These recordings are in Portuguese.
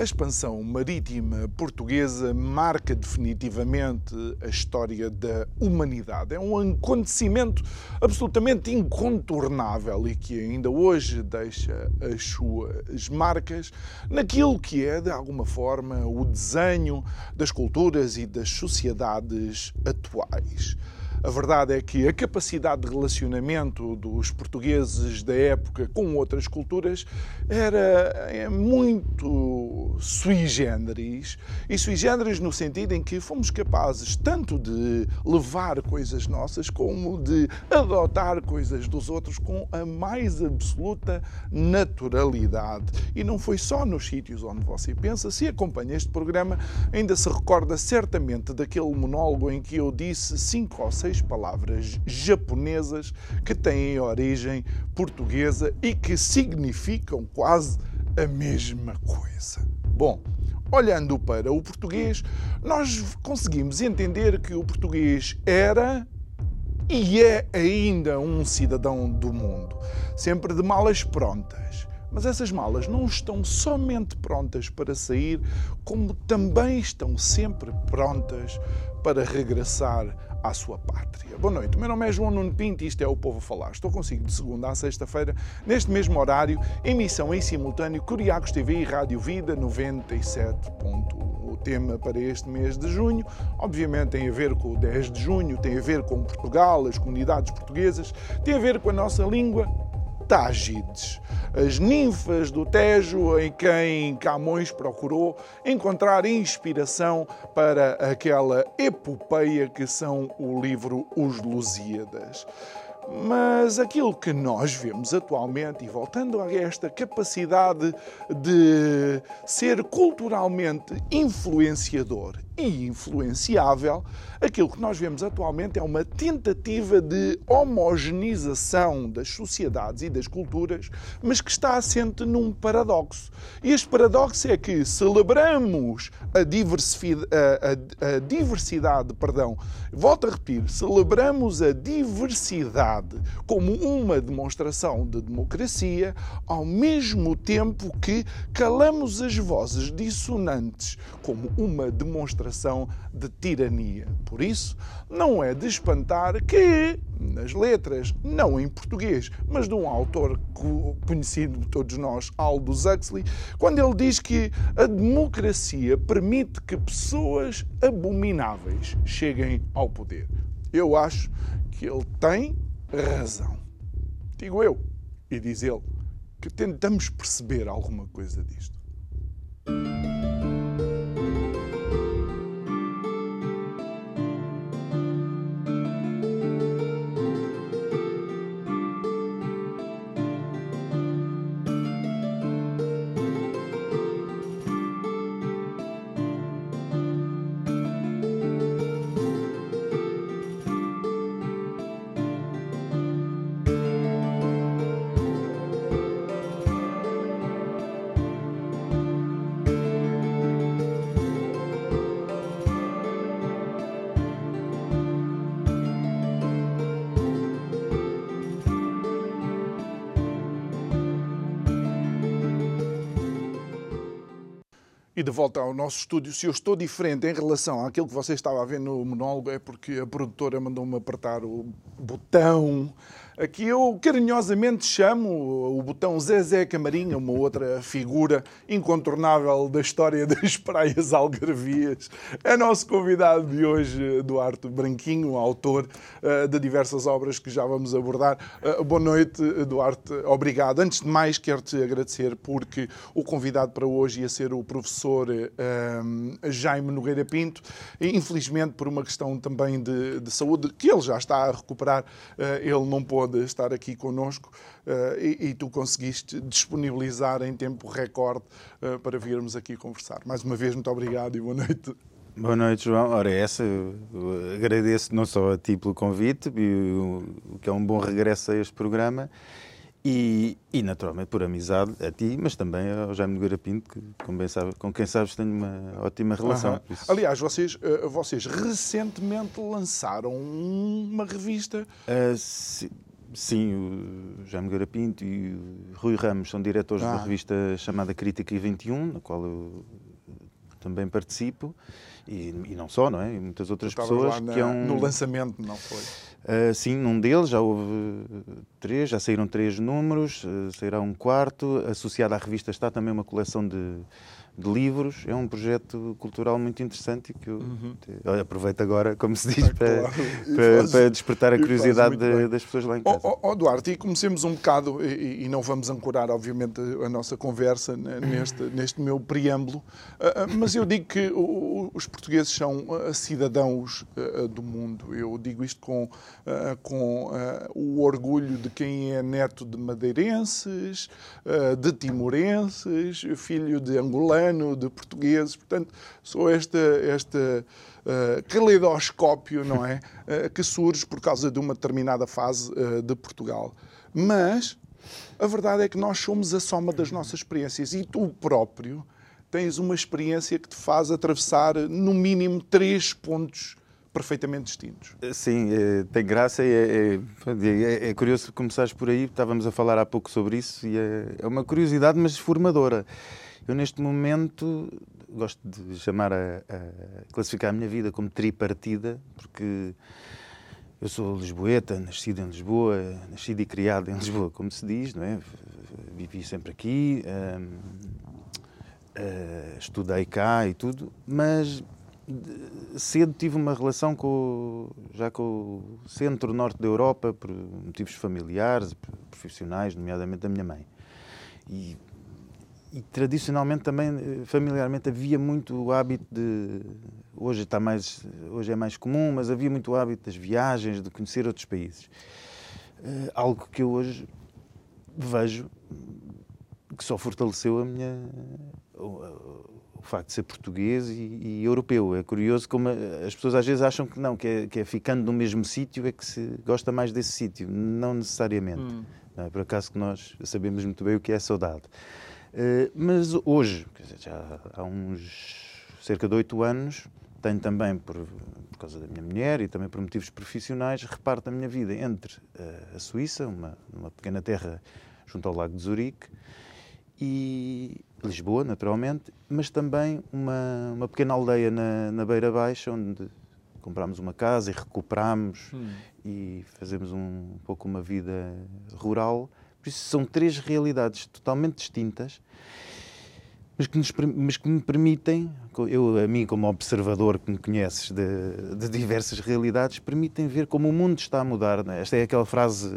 A expansão marítima portuguesa marca definitivamente a história da humanidade. É um acontecimento absolutamente incontornável e que ainda hoje deixa as suas marcas naquilo que é, de alguma forma, o desenho das culturas e das sociedades atuais. A verdade é que a capacidade de relacionamento dos portugueses da época com outras culturas era é muito sui generis. E sui generis no sentido em que fomos capazes tanto de levar coisas nossas como de adotar coisas dos outros com a mais absoluta naturalidade. E não foi só nos sítios onde você pensa. Se acompanha este programa, ainda se recorda certamente daquele monólogo em que eu disse cinco ou seis seis palavras japonesas que têm origem portuguesa e que significam quase a mesma coisa. Bom, olhando para o português, nós conseguimos entender que o português era e é ainda um cidadão do mundo, sempre de malas prontas. Mas essas malas não estão somente prontas para sair, como também estão sempre prontas para regressar à sua pátria. Boa noite, o meu nome é João Nuno Pinto e isto é o Povo a Falar. Estou consigo de segunda a sexta-feira, neste mesmo horário, emissão em simultâneo Curiacos TV e Rádio Vida 97. O tema para este mês de junho, obviamente, tem a ver com o 10 de junho, tem a ver com Portugal, as comunidades portuguesas, tem a ver com a nossa língua, Tágides, as ninfas do Tejo em quem Camões procurou encontrar inspiração para aquela epopeia que são o livro Os Lusíadas. Mas aquilo que nós vemos atualmente, e voltando a esta capacidade de ser culturalmente influenciador e influenciável, aquilo que nós vemos atualmente é uma tentativa de homogeneização das sociedades e das culturas, mas que está assente num paradoxo. E este paradoxo é que celebramos a, a, a, a diversidade, perdão, volto a repetir, celebramos a diversidade como uma demonstração de democracia, ao mesmo tempo que calamos as vozes dissonantes como uma demonstração de tirania. Por isso, não é de espantar que, nas letras, não em português, mas de um autor conhecido de todos nós, Aldous Huxley, quando ele diz que a democracia permite que pessoas abomináveis cheguem ao poder. Eu acho que ele tem razão. Digo eu, e diz ele, que tentamos perceber alguma coisa disto. Volta ao nosso estúdio, se eu estou diferente em relação àquilo que você estava a ver no monólogo, é porque a produtora mandou-me apertar o botão Aqui eu carinhosamente chamo o botão Zezé Camarinha, uma outra figura incontornável da história das praias algarvias. É nosso convidado de hoje, Eduardo Branquinho, autor uh, de diversas obras que já vamos abordar. Uh, boa noite, Eduardo. Obrigado. Antes de mais, quero-te agradecer porque o convidado para hoje ia ser o professor uh, Jaime Nogueira Pinto. Infelizmente, por uma questão também de, de, saúde, que ele já está a recuperar, ele não pôde de estar aqui connosco uh, e, e, tu conseguiste disponibilizar em tempo recorde uh, para virmos aqui conversar. Mais uma vez, muito obrigado e boa noite. Boa noite, João. Ora, essa, agradeço não só a ti pelo convite, o que é um bom regresso a este programa, e, e, naturalmente por amizade a ti, mas também ao Jaime Nogueira Pinto, que, com, sabe, com quem sabes tenho uma ótima relação. Aliás, vocês, uh, vocês recentemente lançaram uma revista. Uh, sim, o Jaime Nogueira Pinto e o Rui Ramos são diretores ah. de uma revista chamada Crítica e 21, na qual eu também participo. E, e, não só, não é? E muitas outras pessoas na, que é um... no lançamento, não foi? Uh, sim, num deles já houve três, já saíram três números, uh, sairá um quarto. Associado à revista está também uma coleção de, de livros. É um projeto cultural muito interessante que eu uhum. aproveito agora, como se diz, para, claro. para, faz, para, despertar a curiosidade de, das pessoas lá em casa. Ó oh, oh, Duarte, e comecemos um bocado, e, e, não vamos ancorar, obviamente, a nossa conversa neste, neste meu preâmbulo, uh, mas eu digo que os portugueses são cidadãos uh, do mundo. Eu digo isto com, com o orgulho de quem é neto de madeirenses, de timorenses, filho de angolanos de portugueses. Portanto, sou esta, esta uh, caleidoscópio, não é? Uh, que surge por causa de uma determinada fase uh, de Portugal. Mas a verdade é que nós somos a soma das nossas experiências e tu próprio tens uma experiência que te faz atravessar, no mínimo, três pontos perfeitamente distintos. Sim, é, tem graça e é, é, é, curioso começares por aí. Estávamos a falar há pouco sobre isso e é, é uma curiosidade, mas formadora. Eu, neste momento, gosto de chamar a, a, classificar a minha vida como tripartida, porque eu sou lisboeta, nascido em Lisboa, nascido e criado em Lisboa, como se diz, não é? Vivi sempre aqui, uh, uh, estudei cá e tudo, mas cedo tive uma relação com, já com o centro-norte da Europa, por motivos familiares, profissionais, nomeadamente da minha mãe. E e tradicionalmente também eh, familiarmente havia muito o hábito de hoje está mais hoje é mais comum mas havia muito o hábito das viagens de conhecer outros países. Uh, algo que eu hoje vejo que só fortaleceu a minha o, o facto de ser português e, e, europeu. É curioso como as pessoas às vezes acham que não que é, que é ficando no mesmo sítio é que se gosta mais desse sítio. Não necessariamente. Hum. não é? Por acaso que nós sabemos muito bem o que é saudade. eh, mas hoje, dizer, já há uns cerca de oito anos, tenho também, por, por, causa da minha mulher e também por motivos profissionais, reparto a minha vida entre uh, a Suíça, uma, uma pequena terra junto ao Lago de Zurique, e Lisboa, naturalmente, mas também uma, uma pequena aldeia na, na Beira Baixa, onde comprámos uma casa e recuperámos hum. e fazemos um, um pouco uma vida rural por isso são três realidades totalmente distintas, mas que, nos, mas que me permitem, eu, a mim como observador que me conheces de, de diversas realidades, permitem ver como o mundo está a mudar. Né? Esta é aquela frase,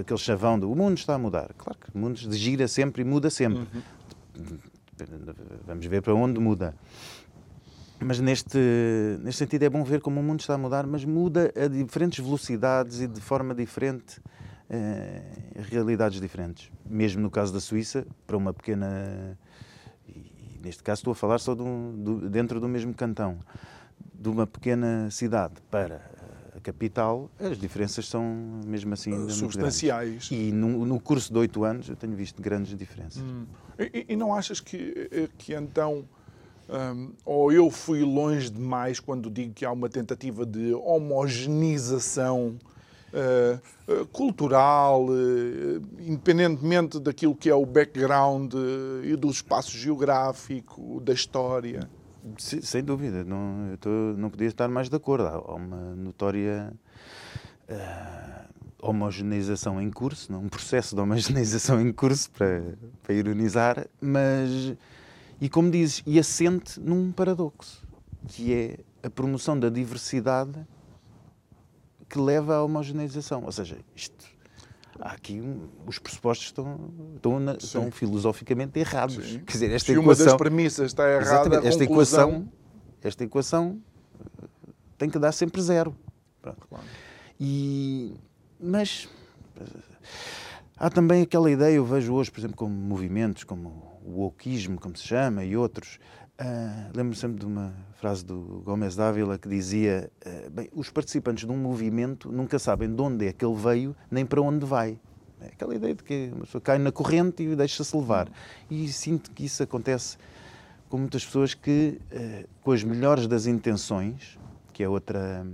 aquele chavão de o mundo está a mudar. Claro que o mundo gira sempre e muda sempre. Uhum. Vamos ver para onde muda. Mas neste, neste sentido é bom ver como o mundo está a mudar, mas muda a diferentes velocidades e de forma diferente eh, realidades diferentes. Mesmo no caso da Suíça, para uma pequena. E neste caso estou a falar só do, do, dentro do mesmo cantão. De uma pequena cidade para a capital, as diferenças são mesmo assim substanciais. E no, no, curso de oito anos eu tenho visto grandes diferenças. Hum. E, e, não achas que, eh, que então. Um, ou eu fui longe demais quando digo que há uma tentativa de homogeneização uh, cultural, uh, independentemente daquilo que é o background e do espaço geográfico, da história. Sem, dúvida, não, tô, não podia estar mais de acordo. Há uma notória homogeneização em curso, um processo de homogeneização em curso, para, para ironizar, mas, e como dizes, e assente num paradoxo, que é a promoção da diversidade que leva à homogeneização. Ou seja, isto, há aqui um, os pressupostos estão, estão, na, estão filosoficamente errados. Sim. Quer dizer, esta Se equação, uma das premissas está errada, esta equação, esta equação tem que dar sempre zero. Claro. E, mas há também aquela ideia, eu vejo hoje, por exemplo, como movimentos, como o wokeismo, como se chama, e outros. Uh, Lembro-me sempre de uma frase do Gomes Dávila que dizia: uh, bem, os participantes de um movimento nunca sabem de onde é que ele veio nem para onde vai. É aquela ideia de que uma pessoa cai na corrente e deixa-se levar. E sinto que isso acontece com muitas pessoas que, uh, com as melhores das intenções, que é outra.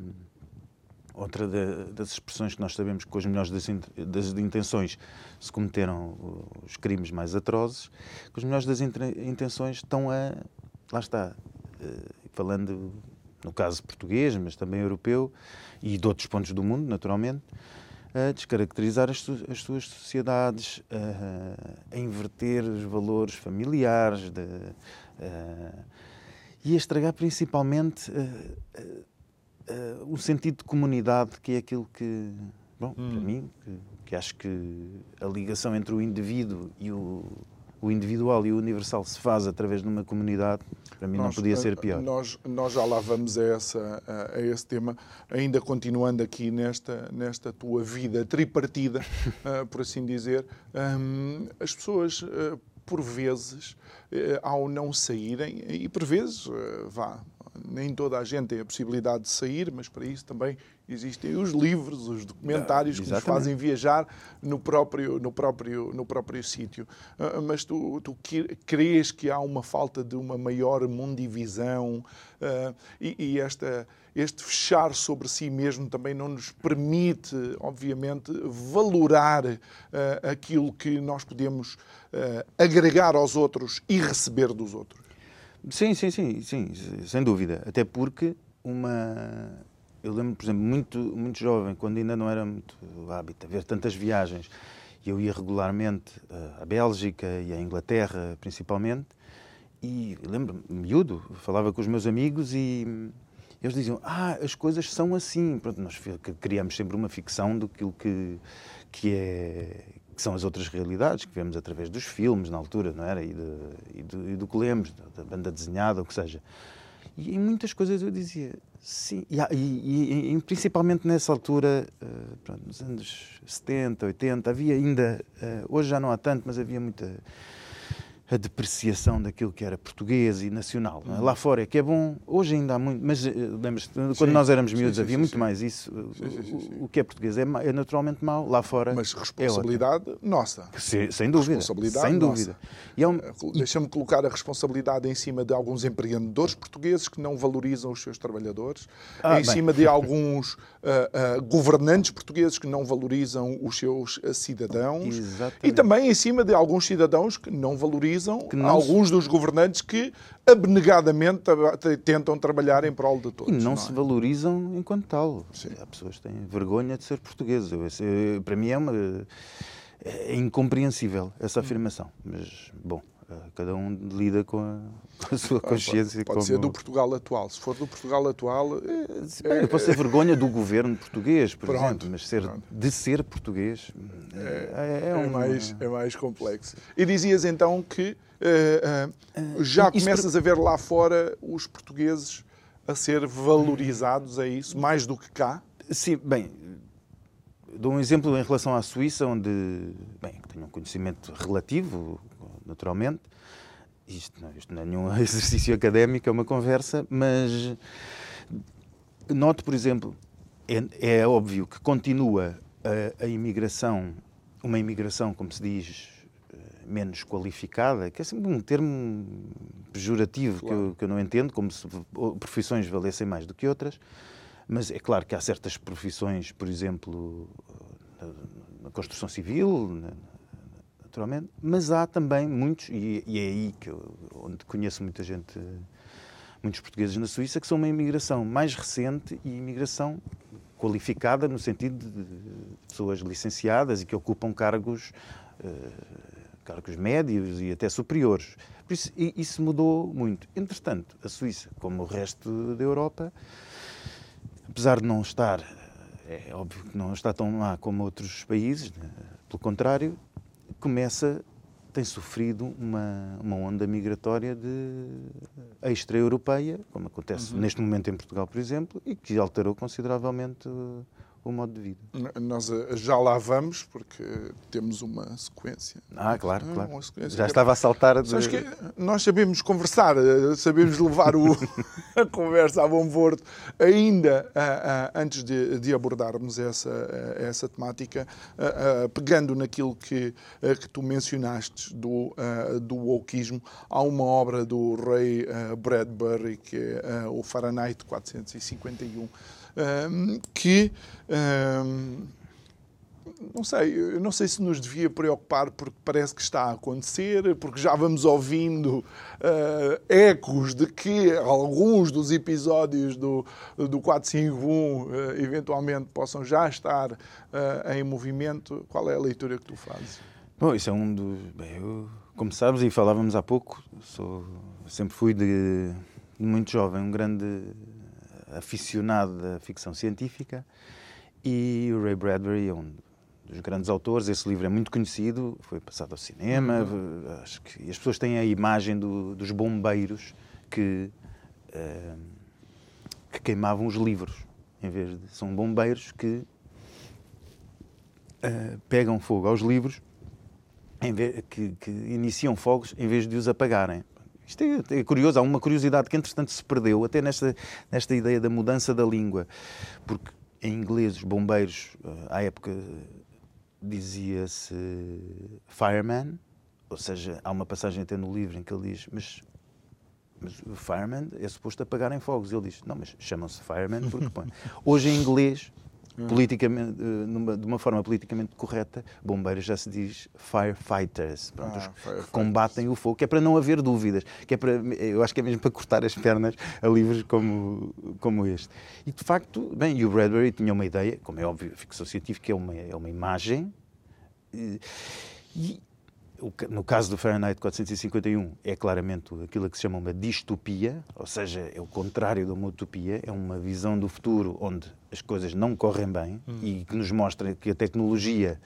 Outra das expressões que nós sabemos que com as melhores das, das intenções se cometeram os crimes mais atrozes, com as melhores das intenções estão a, lá está, eh, falando no caso português, mas também europeu e de outros pontos do mundo, naturalmente, a descaracterizar as, as suas sociedades, a, a, inverter os valores familiares de, a, e a estragar principalmente uh, o sentido de comunidade, que é aquilo que, bom, hum. para mim, que, que, acho que a ligação entre o indivíduo e o, o individual e o universal se faz através de uma comunidade, para mim nós, não podia ser pior. Nós, nós já lá vamos a, essa, a, esse tema, ainda continuando aqui nesta, nesta tua vida tripartida, uh, por assim dizer. Um, as pessoas, por vezes, ao não saírem, e por vezes, vá, nem toda a gente tem a possibilidade de sair, mas para isso também existem os livros, os documentários que nos fazem viajar no próprio, no próprio, no próprio sítio. Ah, mas tu, tu crês que há uma falta de uma maior mundivisão uh, e, e esta este fechar sobre si mesmo também não nos permite, obviamente, valorar uh, aquilo que nós podemos uh, agregar aos outros e receber dos outros. Sim, sim, sim, sim, sem dúvida. Até porque uma. Eu lembro, por exemplo, muito, muito jovem, quando ainda não era muito hábito ver tantas viagens, e eu ia regularmente eh, à Bélgica e à Inglaterra, principalmente, e lembro-me, miúdo, falava com os meus amigos e eles diziam: Ah, as coisas são assim. Pronto, nós criamos sempre uma ficção do que, que, é, que são as outras realidades que vemos através dos filmes na altura, não era? E, de, e, do, e do que lemos, da banda desenhada, o que seja. E em muitas coisas eu dizia sim, e, e, e principalmente nessa altura, uh, pronto, nos anos 70, 80, havia ainda, uh, hoje já não há tanto, mas havia muita a depreciação daquilo que era português e nacional. É? Lá fora é que é bom, hoje ainda há muito, mas eh, lembras quando sim, nós éramos miúdos sim, sim, havia muito mais isso. O, o, que é português é, é, naturalmente mau, lá fora. Mas responsabilidade é nossa. Sem, sem dúvida. Responsabilidade sem dúvida. É um... Eh, deixa-me colocar a responsabilidade em cima de alguns empreendedores portugueses que não valorizam os seus trabalhadores, ah, em bem. cima de alguns uh, uh, governantes portugueses que não valorizam os seus cidadãos Exatamente. e também em cima de alguns cidadãos que não valorizam alguns se... dos governantes que abnegadamente tentam trabalhar em prol de todos. E não, não se é? valorizam enquanto tal. Sim. Há pessoas que têm vergonha de ser portugueses. Para mim é uma é incompreensível essa afirmação. Mas, bom, cada um lida com a, com a sua consciência. Pode, pode ser do Portugal atual. Se for do Portugal atual. É, Bem, eu posso ter vergonha do governo português, por pronto, exemplo, mas ser, de ser português é, é, é, um, mais, é mais complexo. E dizias então que uh, uh, já começas a ver lá fora os portugueses a ser valorizados, é isso, mais do que cá? Sim, bem, dou um exemplo em relação à Suíça, onde, bem, tenho um conhecimento relativo, naturalmente. Isto não, isto não é nenhum exercício académico, é uma conversa, mas note, por exemplo, é, é óbvio que continua a, a, imigração, uma imigração, como se diz, eh, menos qualificada, que é sempre um termo pejorativo claro. que, eu, que eu não entendo, como se profissões valessem mais do que outras, mas é claro que há certas profissões, por exemplo, na, na construção civil, na, naturalmente, mas há também muitos, e, e é aí que eu, onde conheço muita gente, muitos portugueses na Suíça, que são uma imigração mais recente e imigração qualificada no sentido de pessoas licenciadas e que ocupam cargos, uh, cargos médios e até superiores. Por isso, isso mudou muito. Entretanto, a Suíça, como o resto da Europa, apesar de não estar, é óbvio que não está tão má como outros países, né? pelo contrário, começa, tem sofrido uma, uma onda migratória de extra-europeia, como acontece uhum. neste momento em Portugal, por exemplo, e que alterou consideravelmente o, modo de vida. Nós eh, já lá vamos, porque temos uma sequência. Ah, claro, claro. Já estava a saltar. De... Que nós sabemos conversar, eh, sabemos levar o, a conversa a bom porto, ainda uh, antes de, de, abordarmos essa, essa temática, pegando naquilo que, que tu mencionaste do, do wokeismo, há uma obra do Ray Bradbury, que é o Fahrenheit 451 que não sei, não sei se nos devia preocupar porque parece que está a acontecer, porque já vamos ouvindo uh, ecos de que alguns dos episódios do, do 451 uh, eventualmente possam já estar uh, em movimento. Qual é a leitura que tu fazes? Bom, isso é um dos. Bem, eu, como sabes e falávamos há pouco, sou, sempre fui de, de muito jovem um grande aficionado da ficção científica e o Ray Bradbury é um dos grandes autores. Esse livro é muito conhecido, foi passado ao cinema. Uhum. Acho que as pessoas têm a imagem do, dos bombeiros que, uh, que queimavam os livros. Em vez de, são bombeiros que uh, pegam fogo aos livros, vez, que, que iniciam fogos em vez de os apagarem. Isto é, é, curioso, há uma curiosidade que entretanto se perdeu, até nesta, nesta ideia da mudança da língua, porque em inglês os bombeiros, eh, à época dizia-se fireman, ou seja, há uma passagem até no livro em que ele diz, mas, mas o fireman é suposto apagarem fogos. Ele diz, não, mas chamam-se fireman porque põe. Hoje em inglês Hum. politicamente, eh, numa, de uma forma politicamente correta, bombeiros já se diz firefighters, pronto, ah, que combatem o fogo, que é para não haver dúvidas, que é para, eu acho que é mesmo para cortar as pernas a livros como, como este. E de facto, bem, e o Bradbury tinha uma ideia, como é óbvio, a ficção científica é uma, é uma imagem, e, e no caso do Fahrenheit 451, é claramente aquilo que se chama uma distopia, ou seja, é o contrário de uma utopia, é uma visão do futuro onde as coisas não correm bem hum. e que nos mostra que a tecnologia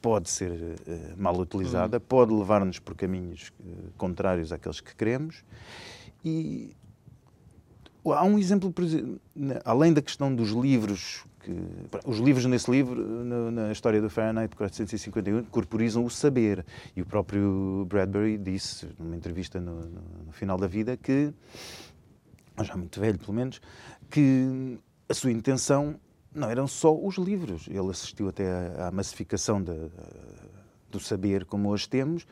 pode ser uh, mal utilizada, hum. pode levar-nos por caminhos uh, contrários àqueles que queremos. E há um exemplo, além da questão dos livros que os livros nesse livro, na, história do Fahrenheit 451, corporizam o saber. E o próprio Bradbury disse, numa entrevista no, no, final da vida, que, já muito velho pelo menos, que a sua intenção não eram só os livros. Ele assistiu até à, à massificação do saber como hoje temos.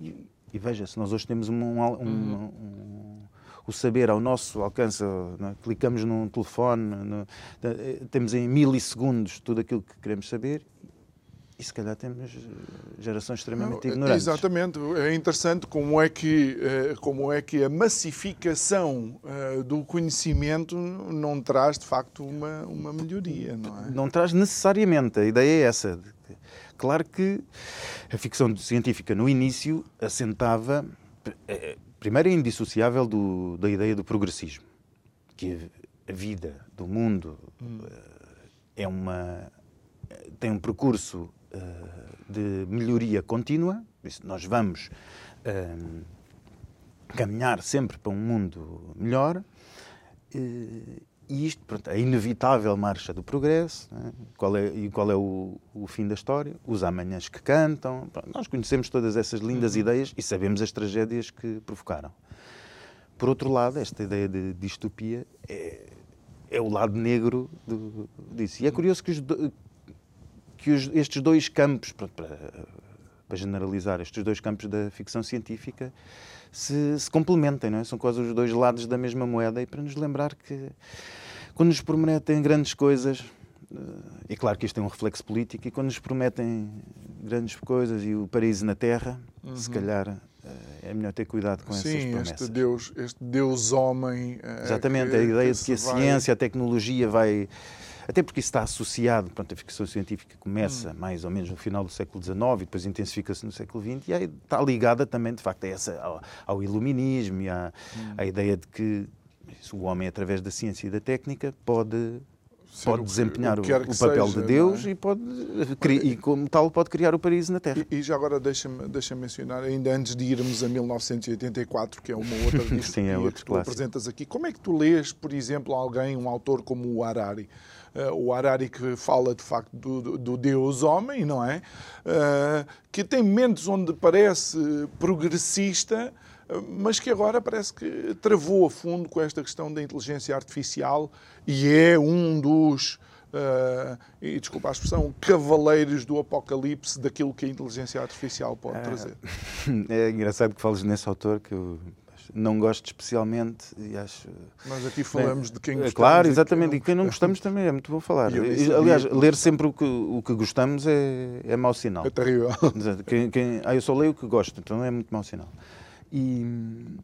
E, e veja, se nós hoje temos um, um, um, um o saber ao nosso alcance, é? clicamos num telefone, no, temos em milissegundos tudo aquilo que queremos saber e se calhar temos gerações extremamente não, ignorantes. Exatamente. É interessante como é que, eh, como é que a massificação eh, do conhecimento não traz, de facto, uma, uma melhoria, não é? Não traz necessariamente. A ideia é essa. Claro que a ficção científica, no início, assentava eh, Primeiro é indissociável do, da ideia do progressismo, que a vida do mundo hum. é uma tem um percurso uh, de melhoria contínua, nós vamos uh, caminhar sempre para um mundo melhor. E isto, pronto, a inevitável marcha do progresso, né? qual é, e qual é o, o, fim da história? Os amanhãs que cantam. Pronto, nós conhecemos todas essas lindas uhum. ideias e sabemos as tragédias que provocaram. Por outro lado, esta ideia de distopia é, é o lado negro do, disso. E é curioso que, os, que os, estes dois campos, pronto, para, para generalizar, estes dois campos da ficção científica se, se complementem, não é? São quase os dois lados da mesma moeda e para nos lembrar que quando nos prometem grandes coisas, é claro que isto tem um reflexo político, e quando nos prometem grandes coisas e o paraíso na Terra, uhum. se calhar eh, é melhor ter cuidado com Sim, essas promessas. Sim, este Deus, este Deus homem. Exatamente, a ideia de que a vai... ciência, a tecnologia vai até porque isso está associado, pronto, a ficção científica começa hum. mais ou menos no final do século XIX e depois intensifica-se no século XX e aí está ligada também, de facto, a essa, ao, ao iluminismo e à, hum. à ideia de que o homem, através da ciência e da técnica, pode pode desempenhar o, o, o papel seja, de Deus é? e, pode, e, como tal, pode criar o paraíso na Terra. E, e já agora deixa-me deixa mencionar, ainda antes de irmos a 1984, que é uma outra distopia Sim, é que tu apresentas aqui, como é que tu lês, por exemplo, alguém, um autor como o Harari? Uh, o Harari que fala de facto do, do Deus homem, não é? Uh, que tem mentes onde parece progressista, mas que agora parece que travou a fundo com esta questão da inteligência artificial e é um dos uh, e desculpa a expressão, cavaleiros do apocalipse daquilo que a inteligência artificial pode é, trazer. É engraçado que fales nesse autor que eu não gosto especialmente e acho. Nós aqui falamos Bem, de quem gostamos. Claro, exatamente, e quem não, gostamos também é muito bom falar. E, aliás, ler sempre o que, o que gostamos é, é mau sinal. É terrível. Quem, quem, ah, eu só leio o que gosto, então é muito mau sinal. E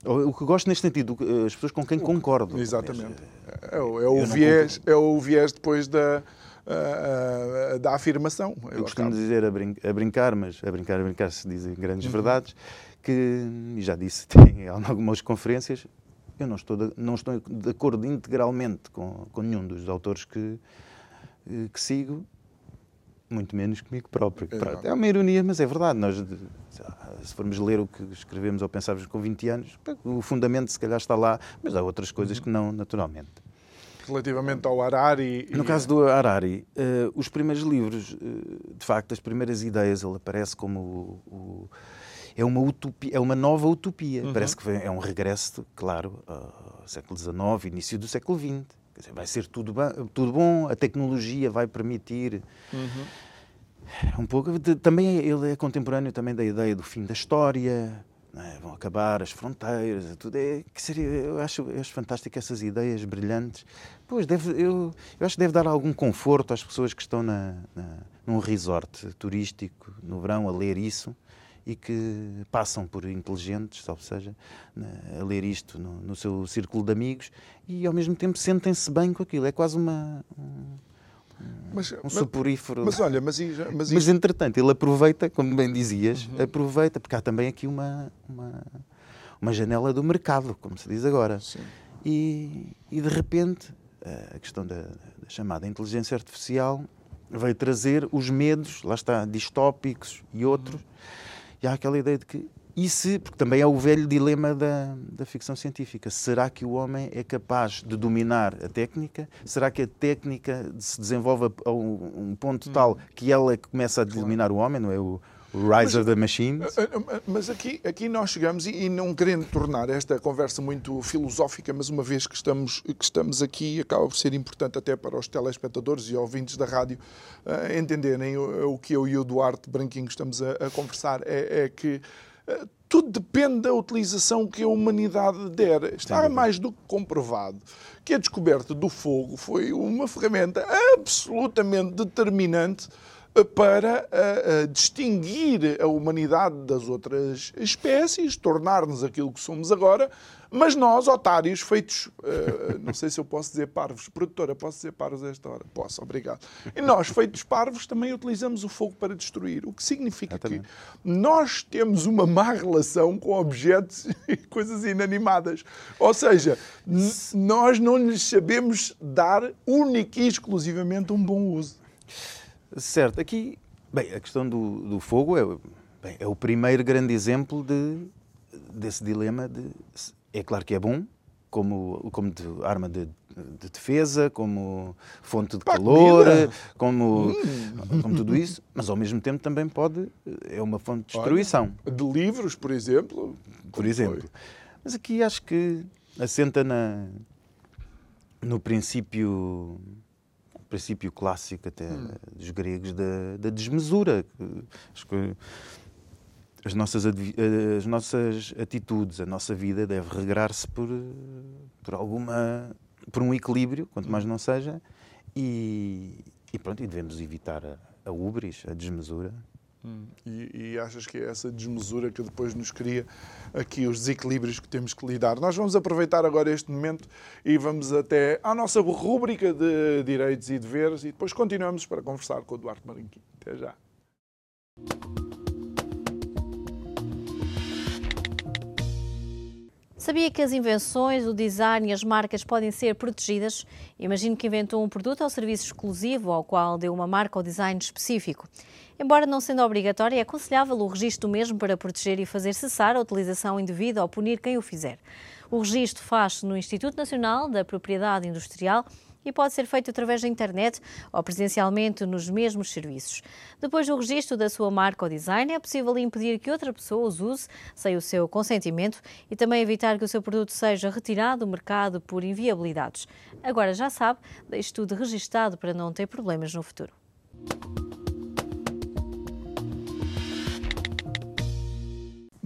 o que gosto neste sentido, as pessoas com quem concordo. Exatamente. É, é, o, viés, é o viés depois da, uh, uh, da afirmação. Eu, eu costumo dizer a, brin a, brincar, mas a brincar, a brincar se dizem grandes uhum. verdades, que, e já disse em algumas conferências, eu não estou de, não estou de acordo integralmente com, com nenhum dos autores que, que sigo, muito menos comigo próprio. É, é uma ironia, mas é verdade. Nós, se formos ler o que escrevemos ou pensávamos com 20 anos, o fundamento se calhar está lá, mas há outras coisas uhum. que não, naturalmente. Relativamente ao Harari... No caso do Harari, uh, os primeiros livros, uh, de facto, as primeiras ideias, ele aparece como o, o é uma utopia, é uma nova utopia. Uhum. Parece que é um regresso, claro, ao século XIX, início do século XX. Dizer, vai ser tudo, tudo bom, a tecnologia vai permitir. Uhum. Um pouco. De, também ele é contemporâneo também da ideia do fim da história. É? Vão acabar as fronteiras, tudo é que seria. Eu acho, eu acho fantástico essas ideias brilhantes. Pois deve, eu, eu acho que deve dar algum conforto às pessoas que estão na, na, num resort turístico no verão a ler isso e que passam por inteligentes, ou seja, a ler isto no, no seu círculo de amigos e ao mesmo tempo sentem-se bem com aquilo. É quase uma. Um, mas, um suporífero. Mas, olha, mas, mas, mas entretanto, ele aproveita, como bem dizias, uhum. aproveita, porque há também aqui uma, uma, uma janela do mercado, como se diz agora. E, e de repente, a questão da, da chamada inteligência artificial veio trazer os medos, lá está, distópicos e outros. Uhum e há aquela ideia de que. E se, porque também é o velho dilema da, da ficção científica, será que o homem é capaz de dominar a técnica? Será que a técnica se desenvolve a um, um ponto hum. tal que ela começa a dominar o homem, não é? O, Rise mas, of the Machines. Eh, eh, mas aqui, aqui nós chegamos, e não querendo tornar esta conversa muito filosófica, mas uma vez que estamos, que estamos aqui, acaba por ser importante até para os telespectadores e ouvintes da rádio uh, entenderem o, o, que eu e o Duarte Branquinho estamos a, a conversar, é, é que uh, tudo depende da utilização que a humanidade der. Está mais do que comprovado que a descoberta do fogo foi uma ferramenta absolutamente determinante para uh, uh, distinguir a humanidade das outras espécies, tornar-nos aquilo que somos agora, mas nós, otários, feitos, uh, não sei se eu posso dizer parvos, produtora, posso dizer parvos a esta hora? Posso, obrigado. E nós, feitos parvos, também utilizamos o fogo para destruir, o que significa que nós temos uma má relação com objetos e coisas inanimadas. Ou seja, nós não lhes sabemos dar única e exclusivamente um bom uso. Certo. Aqui, bem, a questão do, do fogo é, bem, é o primeiro grande exemplo de, desse dilema de... É claro que é bom, como, como de arma de, de defesa, como fonte de Pá, calor, como, hum. como tudo isso, mas ao mesmo tempo também pode, é uma fonte de destruição. Olha, de livros, por exemplo. Por exemplo. Foi? Mas aqui acho que assenta na, no princípio princípio clássico até hum. dos gregos da, da desmesura. As nossas, as nossas atitudes, a nossa vida deve regrar-se por, por alguma por um equilíbrio, quanto mais não seja, e, e pronto, e devemos evitar a, a ubris, a desmesura, E, e, achas que é essa desmesura que depois nos cria aqui os desequilíbrios que temos que lidar? Nós vamos aproveitar agora este momento e vamos até à nossa rúbrica de direitos e deveres e depois continuamos para conversar com o Duarte Marinquim. Até já. Sabia que as invenções, o design e as marcas podem ser protegidas? Imagino que inventou um produto ou serviço exclusivo ao qual deu uma marca ou design específico. Embora não sendo obrigatório, é aconselhável o registro mesmo para proteger e fazer cessar a utilização indevida ou punir quem o fizer. O registro faz-se no Instituto Nacional da Propriedade Industrial e pode ser feito através da internet ou presencialmente nos mesmos serviços. Depois do registro da sua marca ou design, é possível impedir que outra pessoa os use sem o seu consentimento e também evitar que o seu produto seja retirado do mercado por inviabilidades. Agora já sabe, deixe tudo registado para não ter problemas no futuro.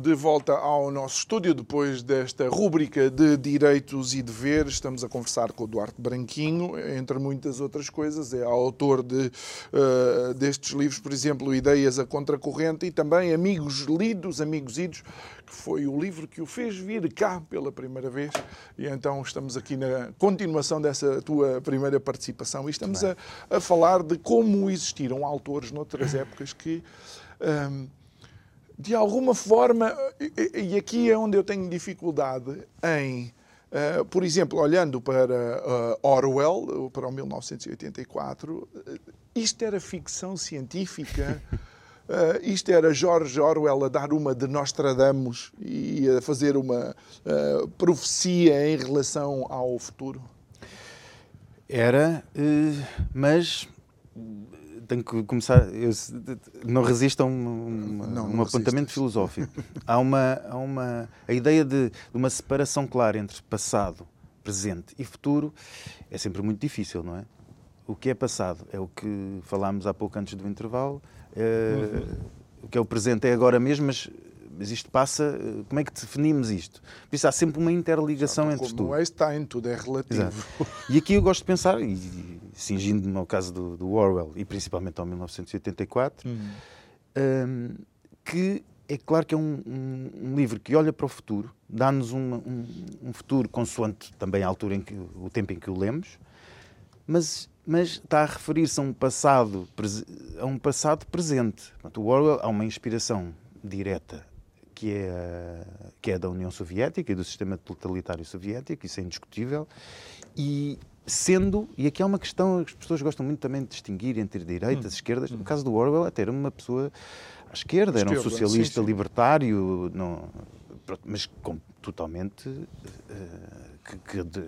De volta ao nosso estúdio, depois desta rúbrica de direitos e deveres, estamos a conversar com o Duarte Branquinho, entre muitas outras coisas. É autor de, uh, destes livros, por exemplo, Ideias a Contracorrente e também Amigos Lidos, Amigos Idos, que foi o livro que o fez vir cá pela primeira vez. E então estamos aqui na continuação dessa tua primeira participação e estamos a, a, falar de como existiram autores noutras épocas que. Um, ehm, de alguma forma, e aqui é onde eu tenho dificuldade em, uh, por exemplo, olhando para uh, Orwell, para o 1984, uh, isto era ficção científica. Uh, isto era George Orwell a dar uma de Nostradamus e a fazer uma uh, profecia em relação ao futuro? Era, uh, mas tenho que começar. Eu não resisto a um, uma, não, não um apontamento filosófico. há uma, há uma. A ideia de, de uma separação clara entre passado, presente e futuro é sempre muito difícil, não é? O que é passado é o que falámos há pouco antes do intervalo. É, uhum. O que é o presente é agora mesmo, mas mas isto passa. Como é que definimos isto? Por isso há sempre uma interligação entre tudo. Não é Stein, tudo é relativo. Exato. E aqui eu gosto de pensar, e cingindo-me ao caso do, do, Orwell e principalmente ao 1984, uhum. um, que é claro que é um, um, um, livro que olha para o futuro, dá-nos um, um, futuro consoante também a altura em que o tempo em que o lemos, mas, mas está a referir-se a um passado a um passado presente. Portanto, o Orwell há uma inspiração direta que é, que é da União Soviética e do sistema totalitário soviético, isso é indiscutível, e sendo, e aqui há uma questão que as pessoas gostam muito também de distinguir entre direitas e hum. esquerdas, no caso do Orwell até era uma pessoa à esquerda, era um socialista libertário, não, mas com, totalmente uh, que, que de,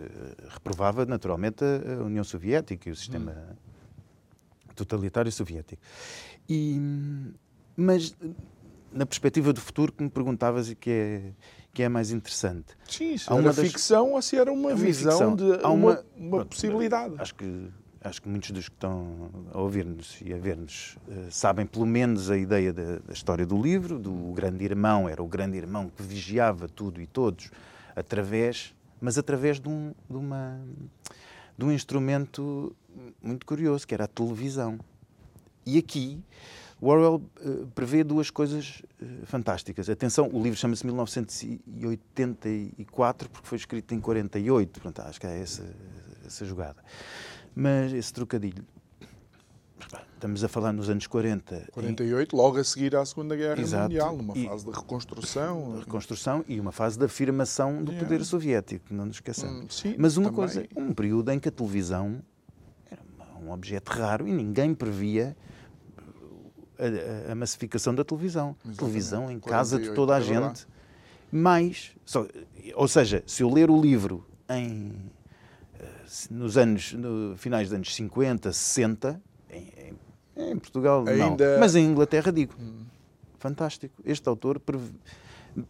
reprovava naturalmente a União Soviética e o sistema hum. totalitário soviético. E, mas na perspectiva do futuro que me perguntavas e que é, que é mais interessante. Sim, se há era das... ficção ou se era uma, é uma visão ficção. de há uma, uma, uma possibilidade. Acho que, acho que muitos dos que estão a ouvir-nos e a ver-nos uh, sabem pelo menos a ideia da, da, história do livro, do grande irmão, era o grande irmão que vigiava tudo e todos, através, mas através de um, de uma, de um instrumento muito curioso, que era a televisão. E aqui o Orwell uh, prevê duas coisas uh, fantásticas. Atenção, o livro chama-se 1984 porque foi escrito em 48, portanto, acho que é essa, essa jogada. Mas esse trocadilho. Estamos a falar nos anos 40. 48, em... logo a seguir à Segunda Guerra Exato. Mundial, numa e... fase de reconstrução. reconstrução e uma fase de afirmação do yeah. poder soviético, não nos esqueçamos. Hum, sim, Mas uma também. coisa, um período em que a televisão era um objeto raro e ninguém previa a, a massificação da televisão. Exatamente. Televisão em casa de toda a gente. Mais, só, ou seja, se eu ler o livro em, eh, nos anos, no, finais dos anos 50, 60, em, em, em Portugal Ainda... não, mas em Inglaterra digo, hum. fantástico. Este autor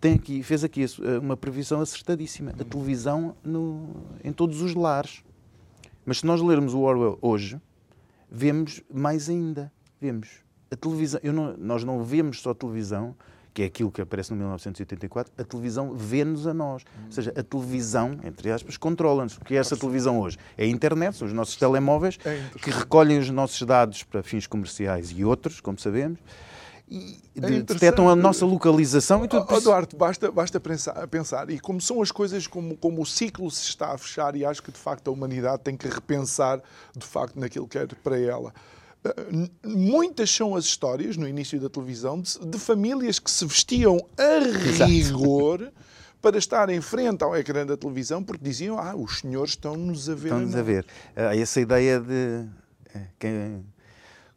tem aqui, fez aqui uma previsão acertadíssima. Hum. A televisão no, em todos os lares. Mas se nós lermos o Orwell hoje, vemos mais ainda. Vemos a televisão, não, nós não vemos só televisão, que é aquilo que aparece no 1984, a televisão vê-nos a nós. Hum. Ou seja, a televisão, entre aspas, controla-nos. O que é essa televisão hoje? É a internet, são os nossos telemóveis é que recolhem os nossos dados para fins comerciais e outros, como sabemos, e é detectam a nossa localização e tudo oh, Eduardo, basta, basta pensar, pensar, e como são as coisas, como, como o ciclo se está a fechar, e acho que de facto a humanidade tem que repensar de facto naquilo que é para ela. Muitas são as histórias, no início da televisão, de, de famílias que se vestiam a rigor para estar em frente ao ecrã da televisão porque diziam: Ah, os senhores estão-nos a ver. Estão-nos a ver. Há essa ideia de. É, quem,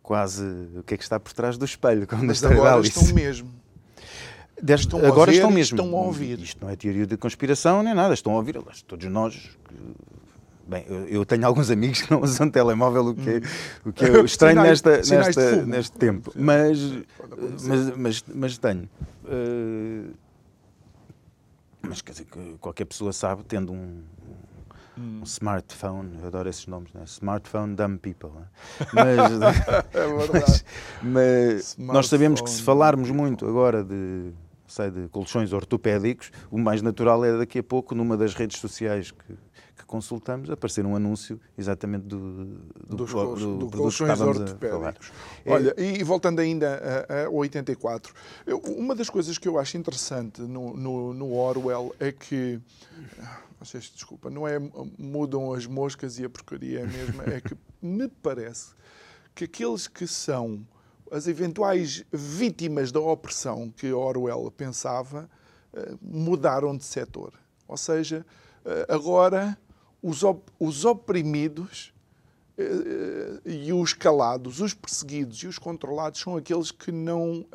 quase o que é que está por trás do espelho, como Mas agora Alice. estão mesmo. Estão agora ver, estão mesmo. Estão a ouvir. Isto não é teoria de conspiração nem nada, estão a ouvir. Todos nós Bem, eu, eu, tenho alguns amigos que não usam telemóvel, o que é, o que é estranho sinais, nesta, sinais nesta, neste tempo. Mas, mas, mas, mas, tenho. Uh, mas quer dizer, qualquer pessoa sabe, tendo um, um smartphone, eu adoro esses nomes, né? smartphone dumb people. Né? Mas, é mas, mas nós sabemos que se falarmos muito agora de, sei, de colchões ortopédicos, o mais natural é daqui a pouco, numa das redes sociais que, que consultamos, aparecer um anúncio exatamente do, do, dos, do, do, do colchões ortopédicos. É. Olha, e voltando ainda a, a 84, eu, uma das coisas que eu acho interessante no, no, no Orwell é que vocês, desculpa, não é mudam as moscas e a porcaria é a mesma, é que me parece que aqueles que são as eventuais vítimas da opressão que Orwell pensava eh, mudaram de setor. Ou seja, eh, agora os, op os oprimidos eh, e os calados, os perseguidos e os controlados são aqueles que não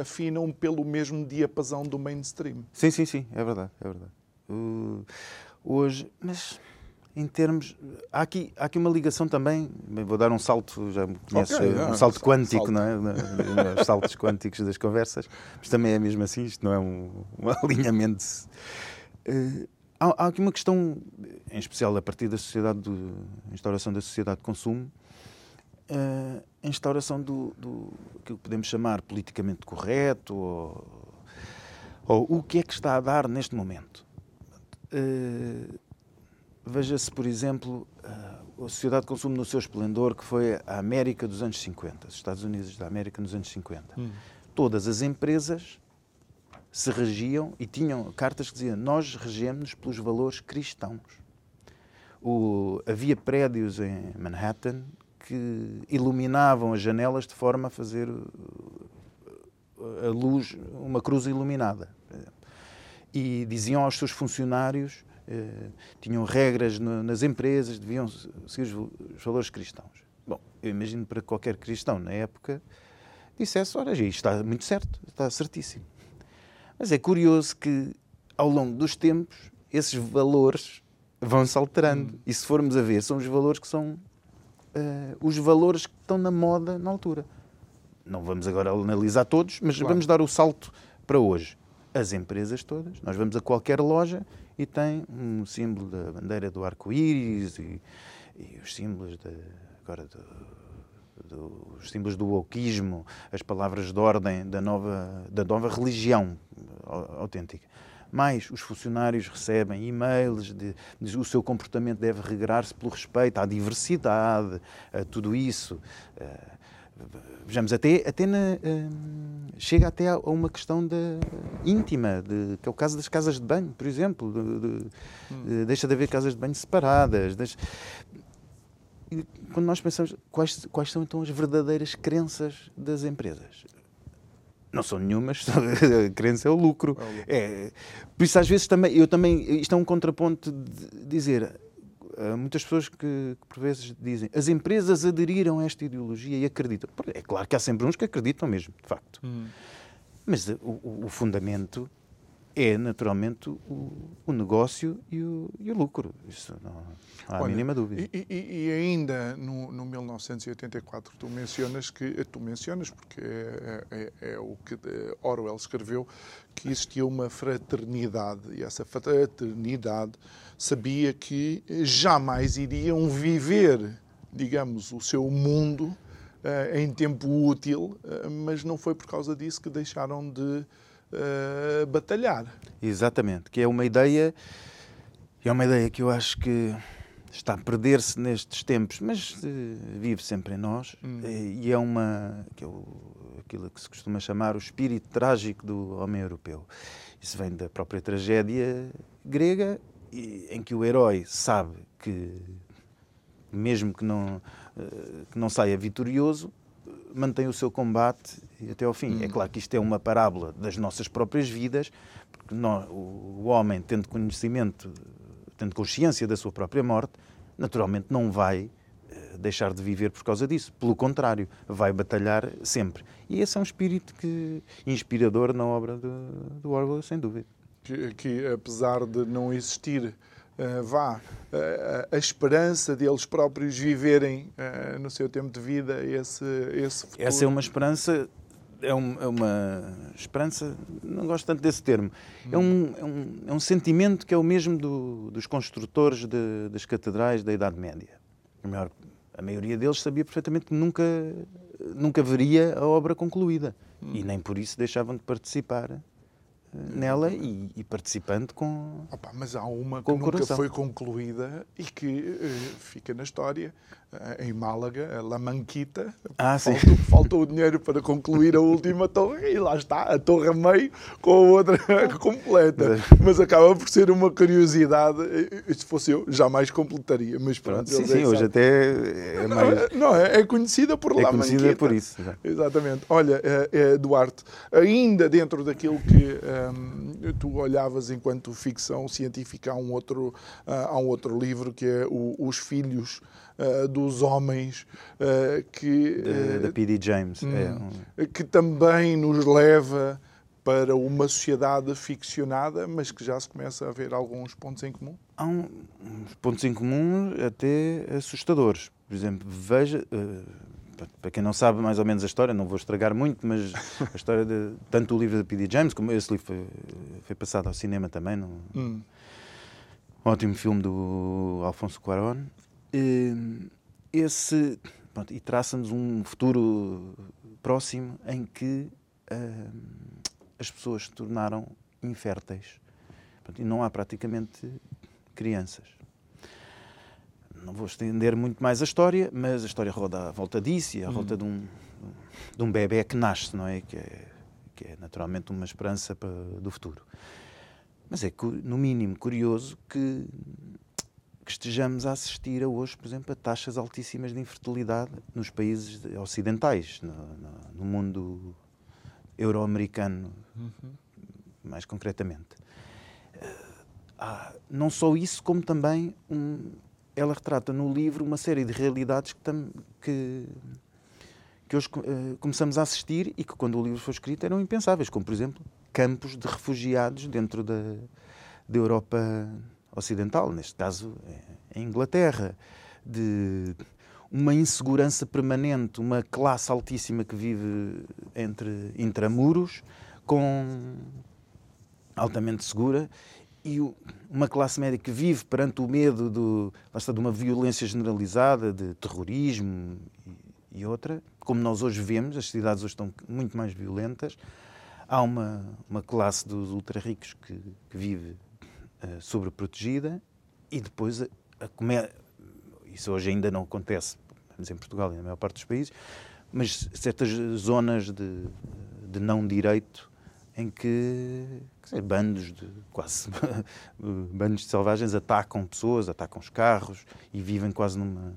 afinam pelo mesmo diapasão do mainstream. Sim, sim, sim, é verdade, é verdade. Uh hoje, mas em termos. Há aqui, há aqui uma ligação também. Vou dar um salto, já conheces, okay, um salto quântico, salto. não é? Os saltos quânticos das conversas, mas também é mesmo assim, isto não é um, um alinhamento. Uh, há, há, aqui uma questão, em especial a partir da sociedade, do, instauração da sociedade de consumo, uh, a instauração do, do que podemos chamar politicamente correto, ou, ou o que é que está a dar neste momento. Uh, Veja-se, por exemplo, uh, a sociedade de consumo no seu esplendor, que foi a América dos anos 50, os Estados Unidos da América nos anos 50. Hum. Todas as empresas se regiam e tinham cartas que diziam nós regemos pelos valores cristãos. O, havia prédios em Manhattan que iluminavam as janelas de forma a fazer a luz, uma cruz iluminada e diziam aos seus funcionários, eh, tinham regras no, nas empresas, deviam seguir os, valores cristãos. Bom, eu imagino para qualquer cristão na época dissesse, ora, isto está muito certo, está certíssimo. Mas é curioso que, ao longo dos tempos, esses valores vão-se alterando. Hum. E se formos a ver, são os valores que são uh, os valores que estão na moda na altura. Não vamos agora analisar todos, mas claro. vamos dar o salto para hoje as empresas todas. Nós vamos a qualquer loja e tem um símbolo da bandeira do arco-íris e, e, os símbolos de, agora do, do, os símbolos do wokeismo, as palavras de ordem da nova, da nova religião autêntica. Mais os funcionários recebem e-mails de, de o seu comportamento deve regrar-se pelo respeito à diversidade, a tudo isso. Uh, vejamos, até, até na, uh, chega até a uma questão de, íntima, de, que é o caso das casas de banho, por exemplo. De, hum. deixa de haver casas de banho separadas. Deixa... E quando nós pensamos, quais, quais são então as verdadeiras crenças das empresas? Não são nenhumas, a crença é o lucro. É, o lucro. é por isso, às vezes, também, eu também, isto é um contraponto de dizer Há muitas pessoas que, que, por vezes dizem as empresas aderiram a esta ideologia e acreditam. É claro que há sempre uns que acreditam mesmo, de facto. Hum. Mas o, o, o, fundamento é, naturalmente, o, o negócio e o, e o, lucro. Isso não, não há Olha, a mínima dúvida. E, e, e ainda no, no, 1984, tu mencionas que. Tu mencionas, porque é, é, é o que Orwell escreveu, que existia uma fraternidade. E essa fraternidade sabia que jamais iriam viver, digamos, o seu mundo uh, em tempo útil, uh, mas não foi por causa disso que deixaram de uh, batalhar. Exatamente, que é uma ideia, é uma ideia que eu acho que está a perder-se nestes tempos, mas vive sempre em nós hum. e é uma que é o, aquilo que se costuma chamar o espírito trágico do homem europeu. Isso vem da própria tragédia grega em que o herói sabe que, mesmo que não, eh, que não saia vitorioso, mantém o seu combate até ao fim. É hum. É claro que isto é uma parábola das nossas próprias vidas, porque nós, o homem, tendo conhecimento, tendo consciência da sua própria morte, naturalmente não vai eh, deixar de viver por causa disso. Pelo contrário, vai batalhar sempre. E esse é um espírito que, inspirador na obra do, do Orwell, sem dúvida que, que, apesar de não existir vá, uh, a esperança deles próprios viverem no seu tempo de vida esse, esse futuro. Essa é uma esperança é, é, uma esperança, não gosto tanto desse termo, é um, é um, é um sentimento que é o mesmo do, dos construtores de, das catedrais da Idade Média. A, maior, a maioria deles sabia perfeitamente que nunca, nunca veria a obra concluída hum. e nem por isso deixavam de participar nela e, e participando com. Opa, mas há uma que nunca foi concluída e que uh, fica na história, uh, em Málaga, a La Manquita. Ah. Faltou, faltou, o dinheiro para concluir a última torre e lá está, a torre a meio com a outra completa. Mas acaba por ser uma curiosidade. Se fosse eu, jamais completaria. Mas pronto, sim, sim, hoje até é mais... Não, é, é conhecida por é La conhecida Manquita. por isso. Exatamente. Olha, uh, Duarte, ainda dentro daquilo que um, tu olhavas enquanto ficção científica, há um outro, uh, há um outro livro que é o, Os Filhos uh, dos Homens, uh, que... Da P.D. James. Hum, é Que também nos leva para uma sociedade ficcionada, mas que já se começa a ver alguns pontos em comum? Há um, uns pontos em comum até assustadores. Por exemplo, veja, para quem não sabe mais ou menos a história, não vou estragar muito, mas a história de tanto o livro de P.D. James como esse livro foi, foi passado ao cinema também, num hum. ótimo filme do Alfonso Cuarón. Esse pronto, e traça-nos um futuro próximo em que uh, as pessoas se tornaram inférteis pronto, e não há praticamente crianças não vou estender muito mais a história, mas a história roda à volta disso e à volta de um, de um bebê que nasce, não é? Que é, que é naturalmente uma esperança para, do futuro. Mas é, no mínimo, curioso que, que estejamos a assistir a hoje, por exemplo, a taxas altíssimas de infertilidade nos países ocidentais, no, no, no mundo euro-americano, uhum. mais concretamente. Ah, não só isso, como também um, ela retrata no livro uma série de realidades que, tam, que, que hoje uh, começamos a assistir e que, quando o livro foi escrito, eram impensáveis, como, por exemplo, campos de refugiados dentro da, da Europa Ocidental, neste caso, é, em Inglaterra, de uma insegurança permanente, uma classe altíssima que vive entre intramuros, com altamente segura e uma classe média que vive perante o medo do, está, de uma violência generalizada, de terrorismo e, e, outra, como nós hoje vemos, as cidades hoje estão muito mais violentas. Há uma, uma classe dos ultra-ricos que, que, vive uh, sobreprotegida e depois a, a isso hoje ainda não acontece, em Portugal e na maior parte dos países, mas certas zonas de, de não direito em que dizer, bandos de quase bandos de selvagens atacam pessoas, atacam os carros e vivem quase numa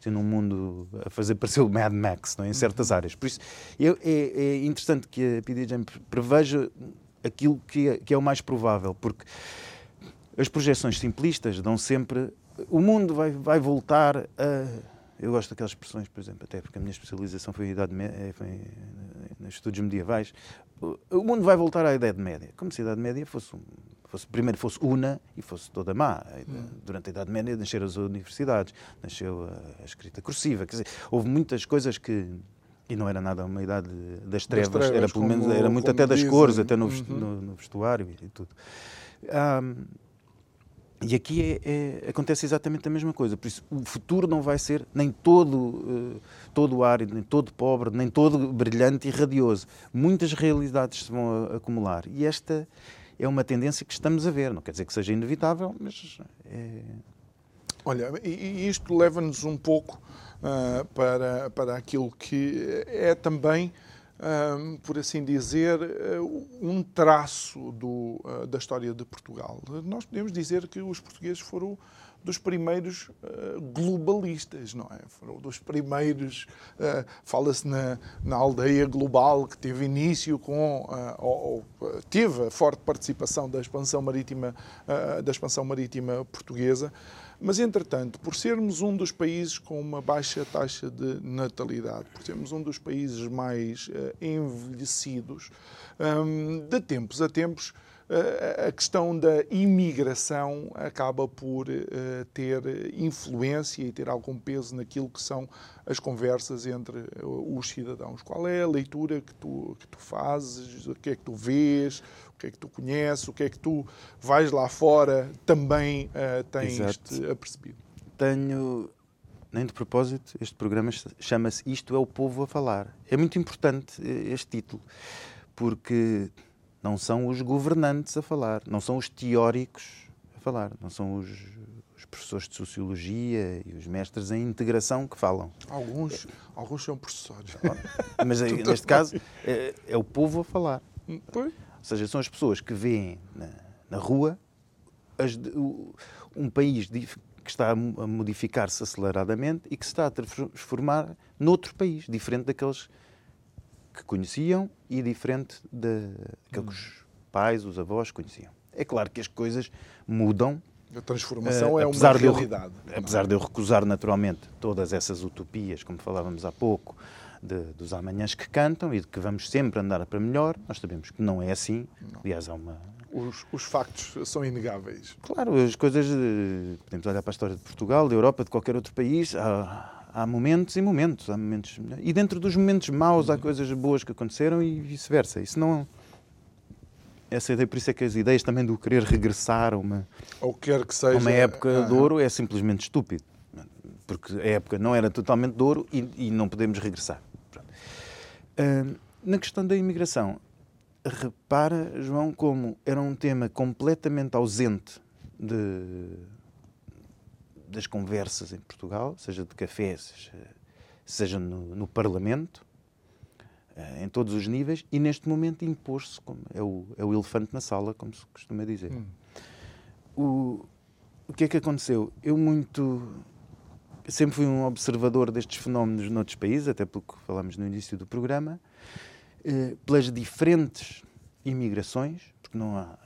assim, num mundo a fazer parecer o Mad Max não é? em certas uhum. áreas. Por isso é, é, é interessante que a PDJ preveja aquilo que é, que é o mais provável, porque as projeções simplistas dão sempre o mundo vai, vai voltar a eu gosto daquelas expressões, por exemplo, até porque a minha especialização foi idade eh, foi nos estudos medievais. O mundo vai voltar à Idade Média, como se a Idade Média fosse, fosse primeiro fosse una e fosse toda má. Hum. Durante a Idade Média nasceram as universidades, nasceu a, a escrita cursiva, quer dizer, houve muitas coisas que e não era nada uma idade das trevas, das trevas era pelo menos era muito até das dizem. cores, até no, uhum. no, no vestuário e, e tudo. Um, e aqui é, é, acontece exatamente a mesma coisa. Por isso, o futuro não vai ser nem todo, uh, todo árido, nem todo pobre, nem todo brilhante e radioso. Muitas realidades se vão a, acumular. E esta é uma tendência que estamos a ver. Não quer dizer que seja inevitável, mas é... Olha, e isto leva-nos um pouco uh, para, para aquilo que é também um, por assim dizer, eh, um traço do, uh, da história de Portugal. Nós podemos dizer que os portugueses foram dos primeiros uh, globalistas, não é? Foram dos primeiros, uh, fala-se na, na aldeia global que teve início com, ou, ou, teve a forte participação da expansão marítima, da expansão marítima portuguesa. Mas, entretanto, por sermos um dos países com uma baixa taxa de natalidade, por sermos um dos países mais uh, envelhecidos, um, de tempos a tempos a questão da imigração acaba por ter influência e ter algum peso naquilo que são as conversas entre os cidadãos. Qual é a leitura que tu, que tu fazes? O que é que tu vês? O que é que tu conheces? O que é que tu vais lá fora também tens apercebido? Tenho nem de propósito, este programa chama-se Isto é o Povo a Falar. É muito importante eh, este título, porque não são os governantes a falar, não são os teóricos a falar, não são os, os professores de Sociologia e os mestres em integração que falam. Alguns, é. alguns são professores. Mas eh, neste caso é, é, o povo a falar. Pois. Ou seja, são as pessoas que veem na, na rua as, um país que está a modificar-se aceleradamente e que se está a transformar noutro país, diferente daqueles que conheciam e diferente daqueles que os pais, os avós conheciam. É claro que as coisas mudam. A transformação uh, é uma realidade. Eu, apesar de eu recusar naturalmente todas essas utopias, como falávamos há pouco, de, dos amanhãs que cantam e de que vamos sempre andar para melhor, nós sabemos que não é assim. Não. Aliás, há uma, os, os, factos são inegáveis. Claro, as coisas. Podemos olhar para a história de Portugal, da Europa, de qualquer outro país. Há, há momentos e momentos. Há momentos, e dentro dos momentos maus há coisas boas que aconteceram e vice-versa. Isso não. Essa ideia, por isso é que as ideias também do querer regressar a uma, Ou quer que seja, uma época de ouro é simplesmente estúpido. Porque a época não era totalmente de ouro e, e não podemos regressar. Uh, na questão da imigração, repara, João, como era um tema completamente ausente de, das conversas em Portugal, seja de café, seja, seja no, no, Parlamento, eh, em todos os níveis, e neste momento impôs-se, é o, é o elefante na sala, como se costuma dizer. Hum. O, o que é que aconteceu? Eu muito. Sempre fui um observador destes fenómenos noutros países, até porque falamos no início do programa, eh, pelas diferentes imigrações, porque não, há,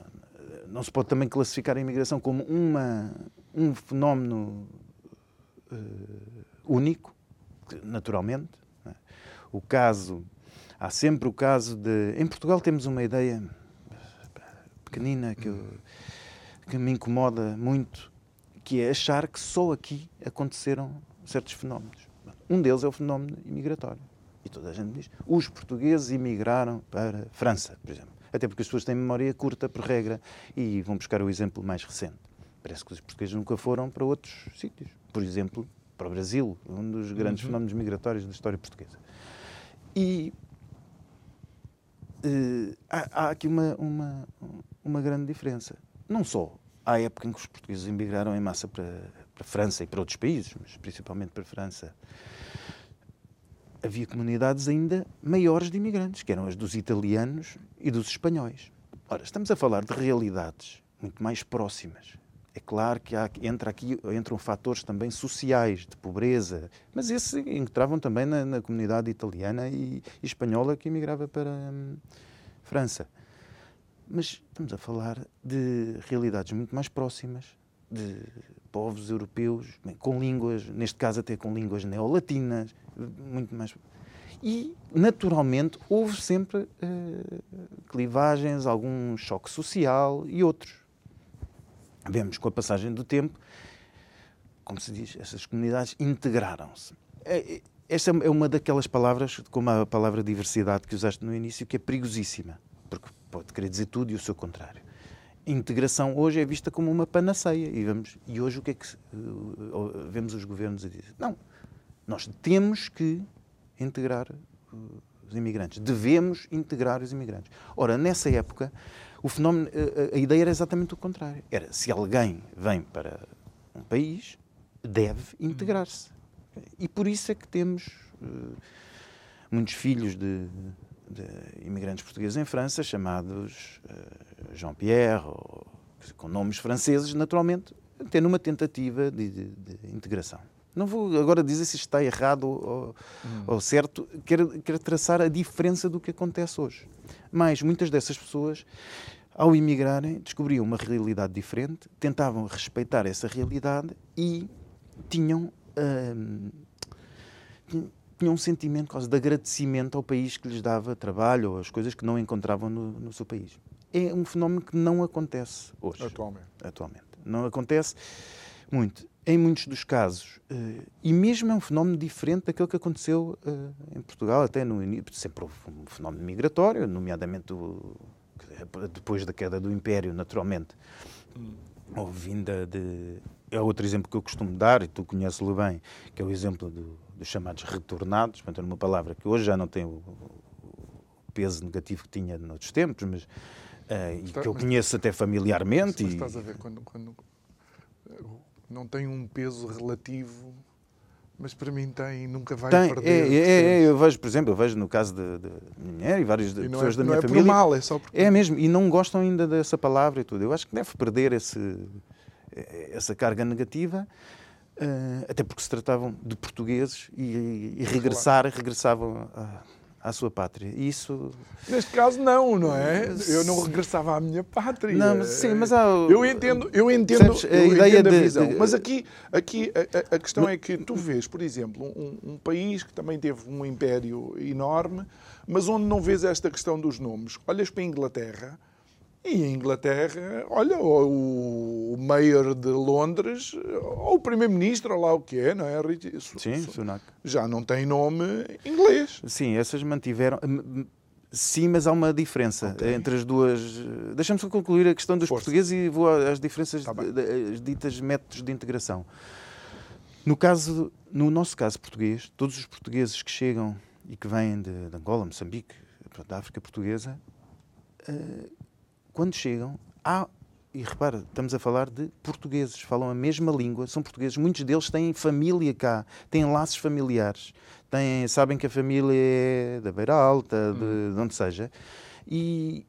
não se pode também classificar a imigração como uma, um fenómeno uh, único, naturalmente. É? O caso, há sempre o caso de. Em Portugal temos uma ideia pequenina que, eu, que me incomoda muito, que é achar que só aqui aconteceram certos fenómenos. Um deles é o fenómeno imigratório. E toda a gente diz: os portugueses imigraram para a França, por exemplo. Até porque as pessoas têm memória curta, por regra, e vão buscar o exemplo mais recente. Parece que os portugueses nunca foram para outros sítios. Por exemplo, para o Brasil, um dos grandes uhum. fenómenos migratórios da história portuguesa. E uh, há, há, aqui uma, uma, uma grande diferença. Não só à época em que os portugueses emigraram em massa para, para a França e para outros países, mas principalmente para a França havia comunidades ainda maiores de imigrantes, que eram as dos italianos e dos espanhóis. Ora, estamos a falar de realidades muito mais próximas. É claro que há, entra aqui, entram fatores também sociais, de pobreza, mas esses entravam também na, na comunidade italiana e, e, espanhola que emigrava para hum, França. Mas estamos a falar de realidades muito mais próximas, de povos europeus com línguas, neste caso até com línguas neolatinas, muito mais. E, naturalmente, houve sempre uh, clivagens, algum choque social e outros. Vemos com a passagem do tempo, como se diz, essas comunidades integraram-se. É, é, esta é uma daquelas palavras, como a palavra diversidade que usaste no início, que é perigosíssima, pode querer dizer tudo e o seu contrário integração hoje é vista como uma panaceia. E, vamos, e hoje o que é que uh, vemos os governos a dizer? Não, nós temos que integrar uh, os imigrantes, devemos integrar os imigrantes. Ora, nessa época, o fenómeno, a, a ideia era exatamente o contrário. Era, se alguém vem para um país, deve integrar-se. E por isso é que temos uh, muitos filhos de, de imigrantes portugueses em França, chamados uh, Jean-Pierre, com nomes franceses, naturalmente, tendo uma tentativa de, de, de, integração. Não vou agora dizer se está errado ou, hum. ou certo, quero, quero traçar a diferença do que acontece hoje. Mas muitas dessas pessoas, ao imigrarem, descobriam uma realidade diferente, tentavam respeitar essa realidade e tinham. Hum, tinham um sentimento quase de agradecimento ao país que lhes dava trabalho ou as coisas que não encontravam no, no seu país. é um fenómeno que não acontece hoje. Atualmente. Atualmente. Não acontece muito. Em muitos dos casos, uh, e mesmo é um fenómeno diferente daquele que aconteceu uh, em Portugal, até no início, sempre houve um fenómeno migratório, nomeadamente o, depois da queda do Império, naturalmente. Houve vinda de. É outro exemplo que eu costumo dar, e tu conheces-lo bem, que é o exemplo do, dos chamados retornados, portanto, uma palavra que hoje já não tem o, peso negativo que tinha noutros tempos, mas Uh, e que eu conheço até familiarmente. Mas, mas estás a ver, quando, quando não tem um peso relativo, mas para mim tem, nunca vai tem, perder. É, é, é, eu vejo, por exemplo, eu vejo no caso de, minha mulher e várias e pessoas é, da minha não família. É por mal, é só porque... É mesmo, e não gostam ainda dessa palavra e tudo. Eu acho que deve perder esse, essa carga negativa. Uh, até porque se tratavam de portugueses e, e regressar, regressavam a, à sua pátria. E isso. Neste caso, não, não é? Eu não regressava à minha pátria. Não, mas, sim, mas há. Eu entendo, eu entendo, a, eu ideia entendo a visão. De, mas aqui, aqui a, a questão é que tu vês, por exemplo, um, um, país que também teve um império enorme, mas onde não vês esta questão dos nomes. Olhas para a Inglaterra e em Inglaterra, olha, o, o mayor de Londres, ou o primeiro-ministro, ou lá o que é, não é? Sim, Sunak. Já não tem nome inglês. Sim, essas mantiveram. Sim, mas há uma diferença okay. entre as duas. Deixa-me só concluir a questão dos Força. portugueses e vou às diferenças, tá as ditas métodos de integração. No, caso, no nosso caso português, todos os portugueses que chegam e que vêm de, de Angola, Moçambique, da África Portuguesa, uh, quando chegam, há. E repara, estamos a falar de portugueses, falam a mesma língua, são portugueses. Muitos deles têm família cá, têm laços familiares, têm, sabem que a família é da Beira Alta, de, hum. de onde seja. E,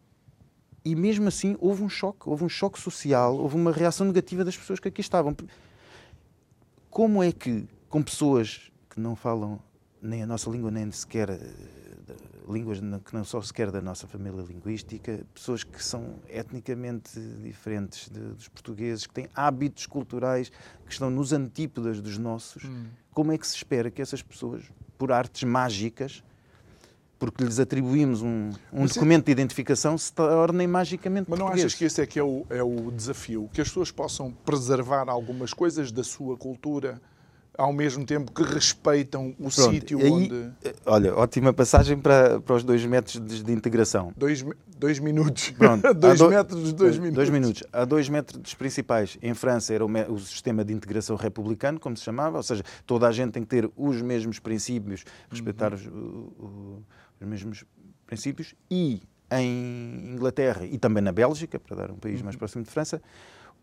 e mesmo assim houve um choque, houve um choque social, houve uma reação negativa das pessoas que aqui estavam. Como é que, com pessoas que não falam nem a nossa língua, nem sequer línguas que não são sequer da nossa família linguística, pessoas que são etnicamente diferentes de, dos portugueses, que têm hábitos culturais que estão nos antípodas dos nossos. Hum. Como é que se espera que essas pessoas, por artes mágicas, porque lhes atribuímos um, um documento de identificação, se tornem magicamente Mas não portugueses. achas que esse é que é o, é o desafio? Que as pessoas possam preservar algumas coisas da sua cultura ao mesmo tempo que respeitam o sítio onde. Olha, ótima passagem para, para os dois métodos de, de integração. Dois, dois minutos. Pronto, dois do... métodos, dois minutos. Dois minutos. Há dois métodos principais. Em França era o, o, sistema de integração republicano, como se chamava, ou seja, toda a gente tem que ter os mesmos princípios, respeitar uhum. os, os mesmos princípios. E em Inglaterra e também na Bélgica, para dar um país uhum. mais próximo de França,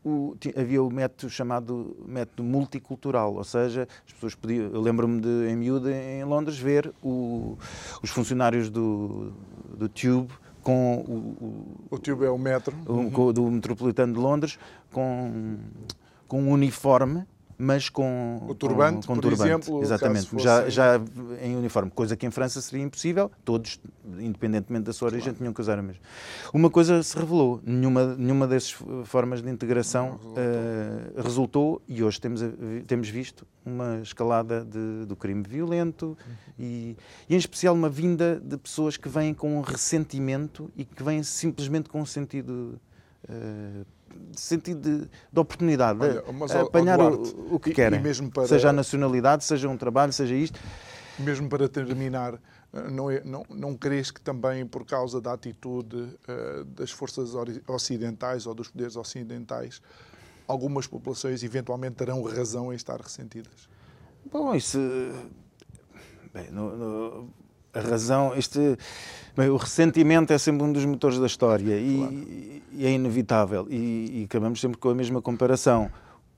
o, havia o método chamado método multicultural, ou seja, as pessoas podiam. Eu lembro-me de, em miúdo, em Londres, ver o, os funcionários do, do Tube com o, o, o Tube é o metro uhum. do Metropolitano de Londres com, com um uniforme mas com o turbante, com, com por turbante. exemplo, exatamente, fosse... já, já em uniforme, coisa que em França seria impossível, todos, independentemente da sua origem, claro. tinham que usar a mesma. Uma coisa se revelou, nenhuma, nenhuma dessas formas de integração resultou. Uh, resultou. e hoje temos, temos visto uma escalada de, do crime violento uhum. e, e, em especial, uma vinda de pessoas que vêm com um ressentimento e que vêm simplesmente com um sentido uh, sentido de, de oportunidade, Olha, de apanhar Duarte, o, o, que querem, para, seja a nacionalidade, seja um trabalho, seja isto. Mesmo para terminar, não, é, não, não crees que também por causa da atitude uh, das forças ocidentais ou dos poderes ocidentais, algumas populações eventualmente terão razão em estar ressentidas? Bom, isso. Bem, no, no, a razão. Este, bem, o ressentimento é sempre um dos motores da história e, claro. e é inevitável. E, e, acabamos sempre com a mesma comparação.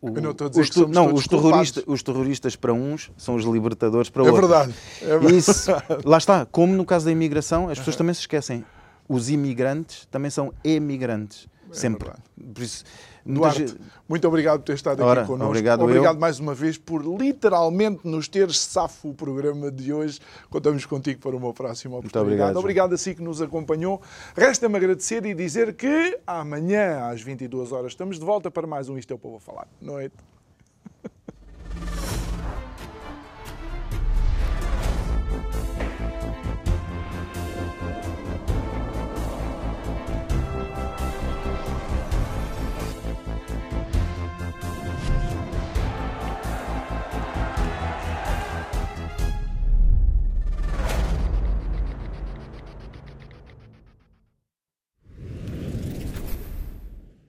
O, Eu não estou a dizer os, que não, os, terroristas, os terroristas para uns são os libertadores para é outros. Verdade, é verdade. Isso, lá está, como no caso da imigração, as pessoas também se esquecem. Os imigrantes também são emigrantes. É sempre. Verdade. Por isso, Duarte, gente... muito obrigado por ter estado Ora, aqui connosco. Obrigado, obrigado eu. mais uma vez por literalmente nos teres safo o programa de hoje. Contamos contigo para uma próxima oportunidade. Muito obrigado, obrigado a si que nos acompanhou. Resta-me agradecer e dizer que amanhã às 22 horas estamos de volta para mais um Isto é o Povo a Falar. Noite.